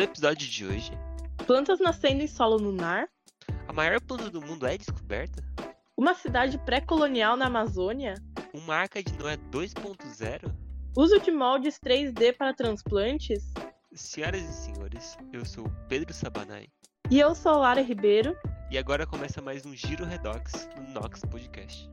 No episódio de hoje, Plantas nascendo em solo lunar, a maior planta do mundo é descoberta? uma cidade pré-colonial na Amazônia, Uma arca de Noé 2.0? uso de moldes 3D para transplantes. Senhoras e senhores, eu sou o Pedro Sabanai E eu sou Lara Ribeiro. e agora começa mais um Giro Redox no Nox Podcast.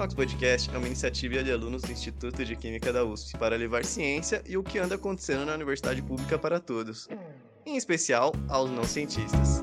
Nox Podcast é uma iniciativa de alunos do Instituto de Química da USP para levar ciência e o que anda acontecendo na universidade pública para todos, em especial aos não cientistas.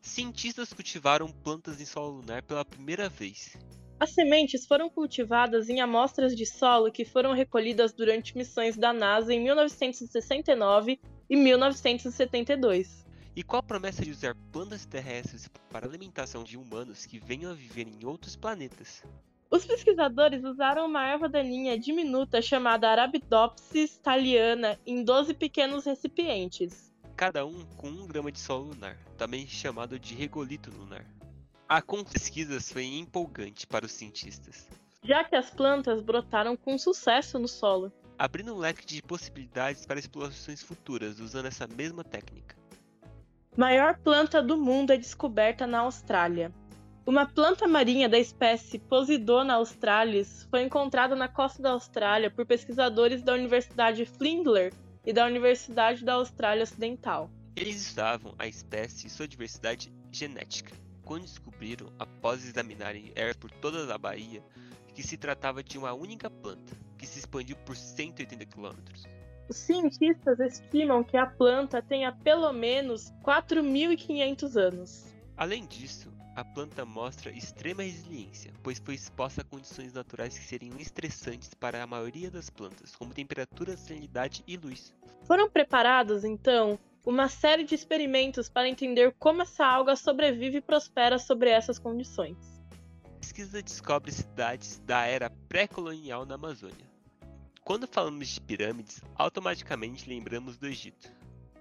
Cientistas cultivaram plantas em solo lunar pela primeira vez. As sementes foram cultivadas em amostras de solo que foram recolhidas durante missões da NASA em 1969 e 1972. E qual a promessa de usar plantas terrestres para a alimentação de humanos que venham a viver em outros planetas? Os pesquisadores usaram uma erva daninha diminuta chamada Arabidopsis thaliana em 12 pequenos recipientes. cada um com 1 grama de solo lunar, também chamado de regolito lunar. A com pesquisas foi empolgante para os cientistas, já que as plantas brotaram com sucesso no solo. abrindo um leque de possibilidades para explorações futuras usando essa mesma técnica. Maior planta do mundo é descoberta na Austrália. Uma planta marinha da espécie Posidona australis foi encontrada na costa da Austrália por pesquisadores da Universidade Flindler e da Universidade da Austrália Ocidental. Eles estudavam a espécie e sua diversidade genética, quando descobriram, após examinarem ervas por toda a Bahia, que se tratava de uma única planta, que se expandiu por 180 quilômetros. Os cientistas estimam que a planta tenha pelo menos 4.500 anos. Além disso, a planta mostra extrema resiliência, pois foi exposta a condições naturais que seriam estressantes para a maioria das plantas, como temperatura, salinidade e luz. Foram preparados, então, uma série de experimentos para entender como essa alga sobrevive e prospera sobre essas condições. A pesquisa descobre cidades da era pré-colonial na Amazônia. Quando falamos de pirâmides, automaticamente lembramos do Egito.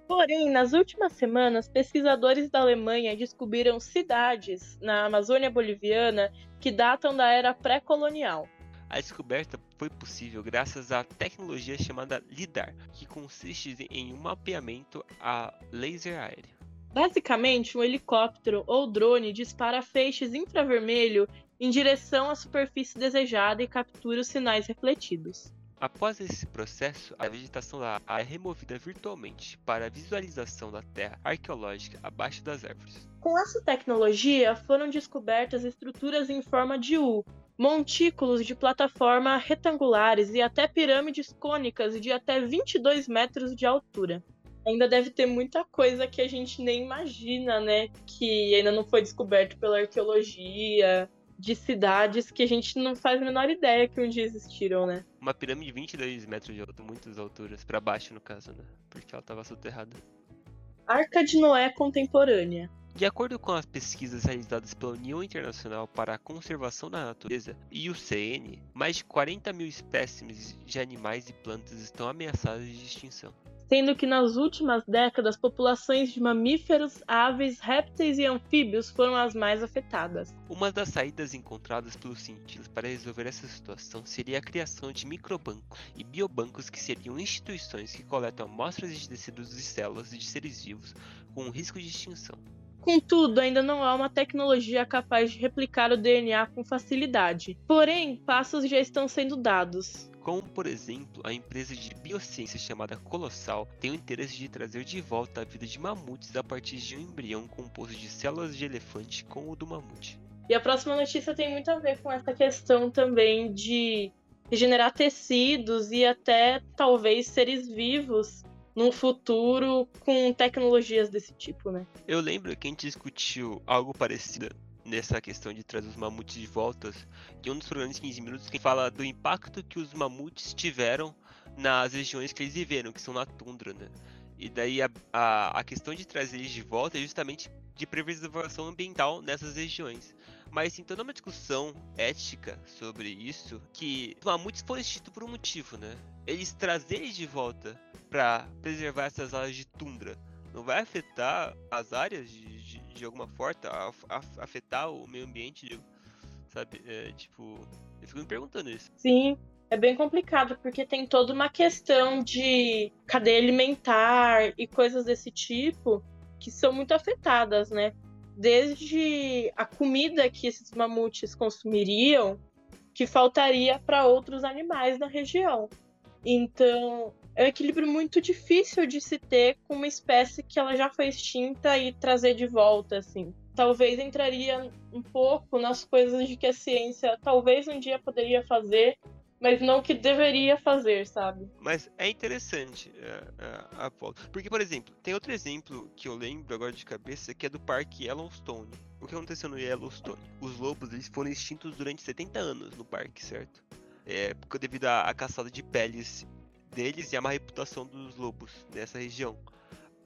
Porém, nas últimas semanas, pesquisadores da Alemanha descobriram cidades na Amazônia Boliviana que datam da era pré-colonial. A descoberta foi possível graças à tecnologia chamada LIDAR, que consiste em um mapeamento a laser aéreo. Basicamente, um helicóptero ou drone dispara feixes infravermelho em direção à superfície desejada e captura os sinais refletidos. Após esse processo, a vegetação lá é removida virtualmente para a visualização da terra arqueológica abaixo das árvores. Com essa tecnologia, foram descobertas estruturas em forma de U, montículos de plataforma retangulares e até pirâmides cônicas de até 22 metros de altura. Ainda deve ter muita coisa que a gente nem imagina, né? Que ainda não foi descoberto pela arqueologia, de cidades que a gente não faz a menor ideia que um dia existiram, né? Uma pirâmide de 22 metros de altura, muitas alturas, para baixo no caso, né? Porque ela estava soterrada. Arca de Noé contemporânea. De acordo com as pesquisas realizadas pela União Internacional para a Conservação da Natureza e o CN, mais de 40 mil espécimes de animais e plantas estão ameaçadas de extinção. sendo que nas últimas décadas populações de mamíferos, aves, répteis e anfíbios foram as mais afetadas. Uma das saídas encontradas pelos cientistas para resolver essa situação seria a criação de microbancos e biobancos que seriam instituições que coletam amostras de tecidos e células de seres vivos com risco de extinção. Contudo, ainda não há uma tecnologia capaz de replicar o DNA com facilidade. Porém, passos já estão sendo dados. Como, por exemplo, a empresa de biociência chamada Colossal tem o interesse de trazer de volta a vida de mamutes a partir de um embrião composto de células de elefante com o do mamute. E a próxima notícia tem muito a ver com essa questão também de regenerar tecidos e até talvez seres vivos num futuro com tecnologias desse tipo, né? Eu lembro que a gente discutiu algo parecido nessa questão de trazer os mamutes de volta, tem um dos programas de 15 minutos que fala do impacto que os mamutes tiveram nas regiões que eles viveram, que são na tundra, né? E daí a, a, a questão de trazer eles de volta é justamente de preservação ambiental nessas regiões. Mas tem toda uma discussão ética sobre isso, que mamutes foram extintos por um motivo, né? Eles trazerem de volta para preservar essas áreas de tundra não vai afetar as áreas de, de, de alguma forma, afetar o meio ambiente, sabe? É, tipo, eu fico me perguntando isso. Sim, é bem complicado, porque tem toda uma questão de cadeia alimentar e coisas desse tipo que são muito afetadas, né? Desde a comida que esses mamutes consumiriam, que faltaria para outros animais na região. Então, é um equilíbrio muito difícil de se ter com uma espécie que ela já foi extinta e trazer de volta, assim. Talvez entraria um pouco nas coisas de que a ciência talvez um dia poderia fazer, mas não que deveria fazer, sabe? Mas é interessante a, a, a Porque, por exemplo, tem outro exemplo que eu lembro agora de cabeça que é do Parque Yellowstone. O que aconteceu no Yellowstone? Os lobos eles foram extintos durante 70 anos no parque, certo? É, devido à, à caçada de peles deles e a má reputação dos lobos dessa região.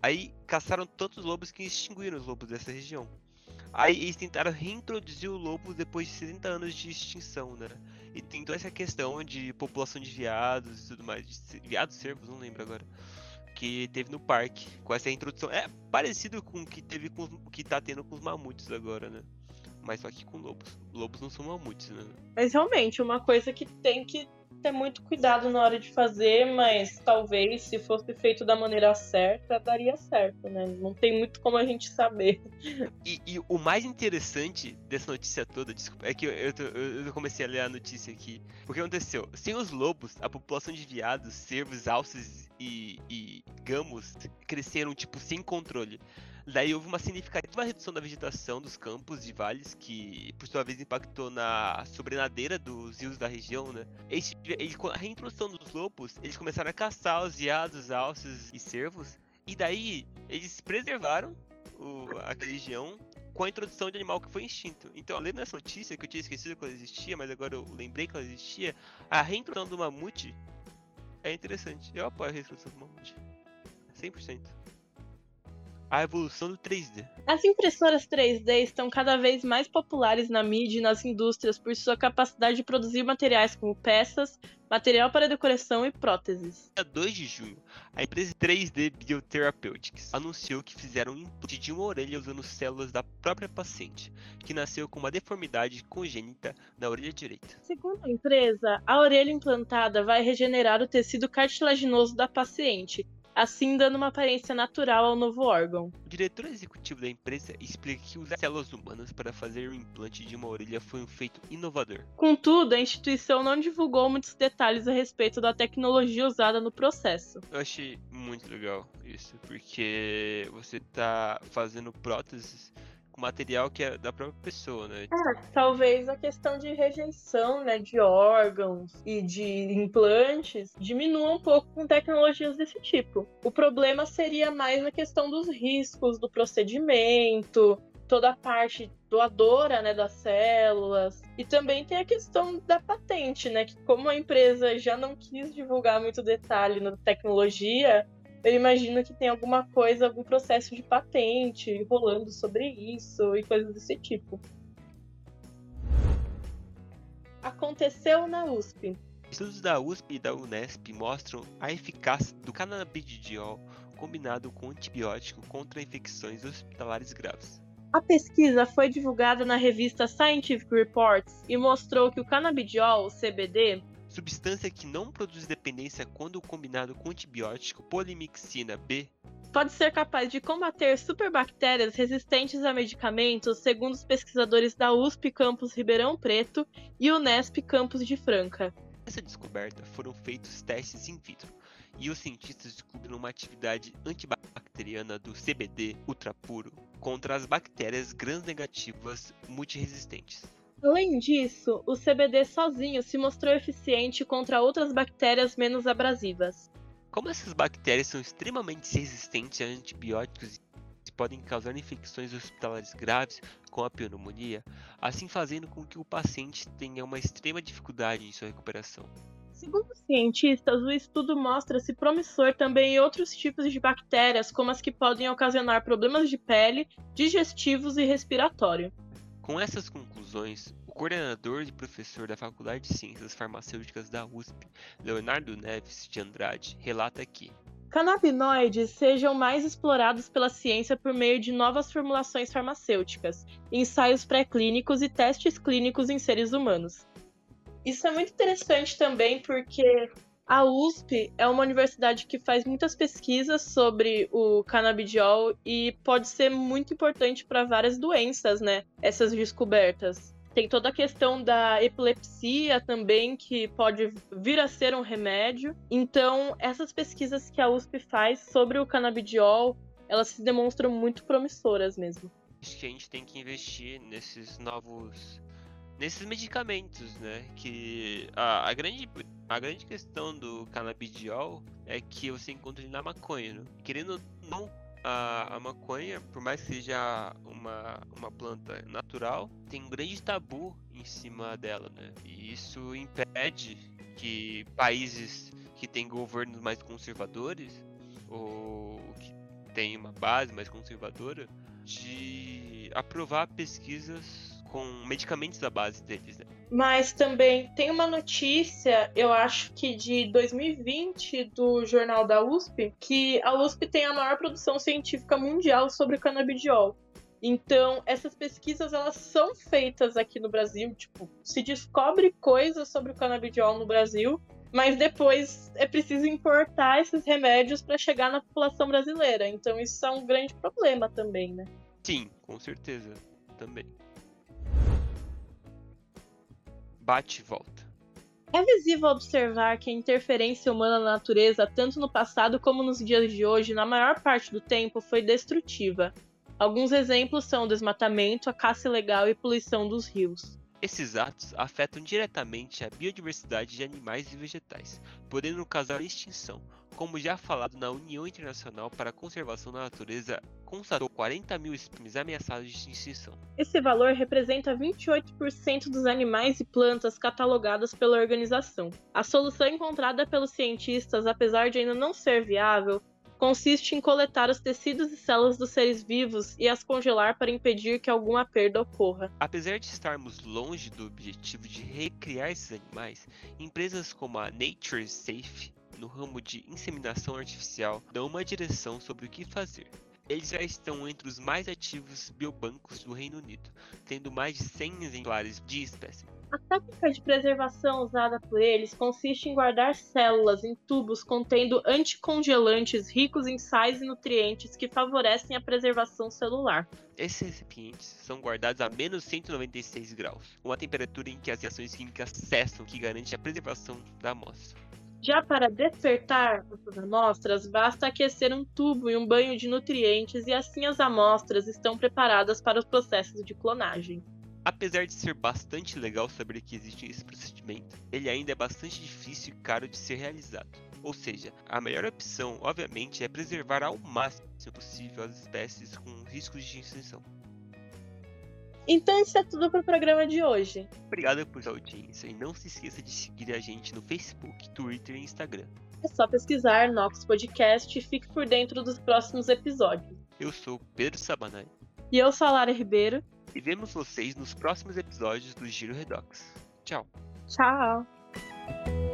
Aí caçaram tantos lobos que extinguiram os lobos dessa região. Aí eles tentaram reintroduzir o lobo depois de 70 anos de extinção, né? E tem toda essa questão de população de veados e tudo mais. De veados cervos, não lembro agora. Que teve no parque, com essa introdução. É parecido com o que teve com o que tá tendo com os mamutes agora, né? Mas só que com lobos. Lobos não são mamutes, né? Mas realmente, uma coisa que tem que ter muito cuidado na hora de fazer, mas talvez se fosse feito da maneira certa, daria certo, né? Não tem muito como a gente saber. E, e o mais interessante dessa notícia toda, desculpa, é que eu, eu, eu, comecei a ler a notícia aqui. O que aconteceu? Sem os lobos, a população de viados, cervos, alces e, e gamos cresceram, tipo, sem controle. Daí houve uma significativa redução da vegetação dos campos e vales, que por sua vez impactou na sobrenadeira dos rios da região, né? Eles, eles, a reintrodução dos lobos, eles começaram a caçar os veados, alces e cervos, e daí eles preservaram o, a região com a introdução de animal que foi extinto. Então, além dessa notícia que eu tinha esquecido que ela existia, mas agora eu lembrei que ela existia, a reintrodução do mamute é interessante. Eu apoio a reintrodução do mamute. 100% a evolução do 3D. As impressoras 3D estão cada vez mais populares na mídia e nas indústrias por sua capacidade de produzir materiais como peças, material para decoração e próteses. Dia 2 de junho, a empresa 3D Biotherapeutics anunciou que fizeram um implante de uma orelha usando células da própria paciente, que nasceu com uma deformidade congênita na orelha direita. Segundo a empresa, a orelha implantada vai regenerar o tecido cartilaginoso da paciente, assim dando uma aparência natural ao novo órgão. O diretor executivo da empresa explica que usar células humanas para fazer o implante de uma orelha foi um feito inovador. Contudo, a instituição não divulgou muitos detalhes a respeito da tecnologia usada no processo. Eu achei muito legal isso, porque você está fazendo próteses material que é da própria pessoa, né? É, talvez a questão de rejeição, né, de órgãos e de implantes diminua um pouco com tecnologias desse tipo. O problema seria mais a questão dos riscos do procedimento, toda a parte doadora, né, das células. E também tem a questão da patente, né, que como a empresa já não quis divulgar muito detalhe na tecnologia, eu imagino que tem alguma coisa, algum processo de patente rolando sobre isso e coisas desse tipo. Aconteceu na USP. Estudos da USP e da Unesp mostram a eficácia do canabidiol combinado com antibiótico contra infecções hospitalares graves. A pesquisa foi divulgada na revista Scientific Reports e mostrou que o canabidiol, CBD, substância que não produz dependência quando combinado com antibiótico polimixina B, pode ser capaz de combater superbactérias resistentes a medicamentos, segundo os pesquisadores da USP Campus Ribeirão Preto e Unesp Campus de Franca. Nessa descoberta foram feitos testes in vitro e os cientistas descobriram uma atividade antibacteriana do CBD ultrapuro contra as bactérias gram-negativas multiresistentes. Além disso, o CBD sozinho se mostrou eficiente contra outras bactérias menos abrasivas. Como essas bactérias são extremamente resistentes a antibióticos podem causar infecções hospitalares graves com a pneumonia, assim fazendo com que o paciente tenha uma extrema dificuldade em sua recuperação. Segundo cientistas, o estudo mostra-se promissor também em outros tipos de bactérias, como as que podem ocasionar problemas de pele, digestivos e respiratório. Com essas conclusões, o coordenador e professor da Faculdade de Ciências Farmacêuticas da USP, Leonardo Neves de Andrade, relata que Canabinoides sejam mais explorados pela ciência por meio de novas formulações farmacêuticas, ensaios pré-clínicos e testes clínicos em seres humanos. Isso é muito interessante também porque a USP é uma universidade que faz muitas pesquisas sobre o canabidiol e pode ser muito importante para várias doenças, né? Essas descobertas. Tem toda a questão da epilepsia também, que pode vir a ser um remédio. Então, essas pesquisas que a USP faz sobre o canabidiol, elas se demonstram muito promissoras mesmo. Acho que a gente tem que investir nesses novos nesses medicamentos, né? Que a, a, grande, a grande questão do canabidiol é que você encontra ele na maconha. Né? Querendo não a, a maconha, por mais que seja uma, uma planta natural, tem um grande tabu em cima dela, né? E isso impede que países que têm governos mais conservadores ou que têm uma base mais conservadora de aprovar pesquisas com medicamentos à base deles, né? Mas também tem uma notícia, eu acho que de 2020, do jornal da USP, que a USP tem a maior produção científica mundial sobre canabidiol. Então, essas pesquisas elas são feitas aqui no Brasil, tipo, se descobre coisas sobre o canabidiol no Brasil, mas depois é preciso importar esses remédios para chegar na população brasileira. Então, isso é um grande problema também, né? Sim, com certeza, também. Bate e volta. É visível observar que a interferência humana na natureza, tanto no passado como nos dias de hoje, na maior parte do tempo, foi destrutiva. Alguns exemplos são o desmatamento, a caça ilegal e poluição dos rios. Esses atos afetam diretamente a biodiversidade de animais e vegetais, podendo causar extinção, como já falado na União Internacional para a Conservação da Natureza, constatou 40 mil espécies ameaçadas de extinção. Esse valor representa 28% dos animais e plantas catalogadas pela organização. A solução encontrada pelos cientistas, apesar de ainda não ser viável, consiste em coletar os tecidos e células dos seres vivos e as congelar para impedir que alguma perda ocorra. Apesar de estarmos longe do objetivo de recriar esses animais, empresas como a Nature Safe no ramo de inseminação artificial dão uma direção sobre o que fazer. Eles já estão entre os mais ativos biobancos do Reino Unido, tendo mais de 100 exemplares de espécimen. A técnica de preservação usada por eles consiste em guardar células em tubos contendo anticongelantes ricos em sais e nutrientes que favorecem a preservação celular. Esses recipientes são guardados a menos 196 graus, uma temperatura em que as reações químicas cessam, que garante a preservação da amostra. Já para despertar essas amostras, basta aquecer um tubo e um banho de nutrientes e assim as amostras estão preparadas para os processos de clonagem. Apesar de ser bastante legal saber que existe esse procedimento, ele ainda é bastante difícil e caro de ser realizado. Ou seja, a melhor opção, obviamente, é preservar ao máximo possível as espécies com riscos de extinção. Então isso é tudo pro programa de hoje. Obrigado por sua audiência e não se esqueça de seguir a gente no Facebook, Twitter e Instagram. É só pesquisar Nox Podcast e fique por dentro dos próximos episódios. Eu sou Pedro Sabanai. E eu sou a Lara Ribeiro. E vemos vocês nos próximos episódios do Giro Redox. Tchau. Tchau.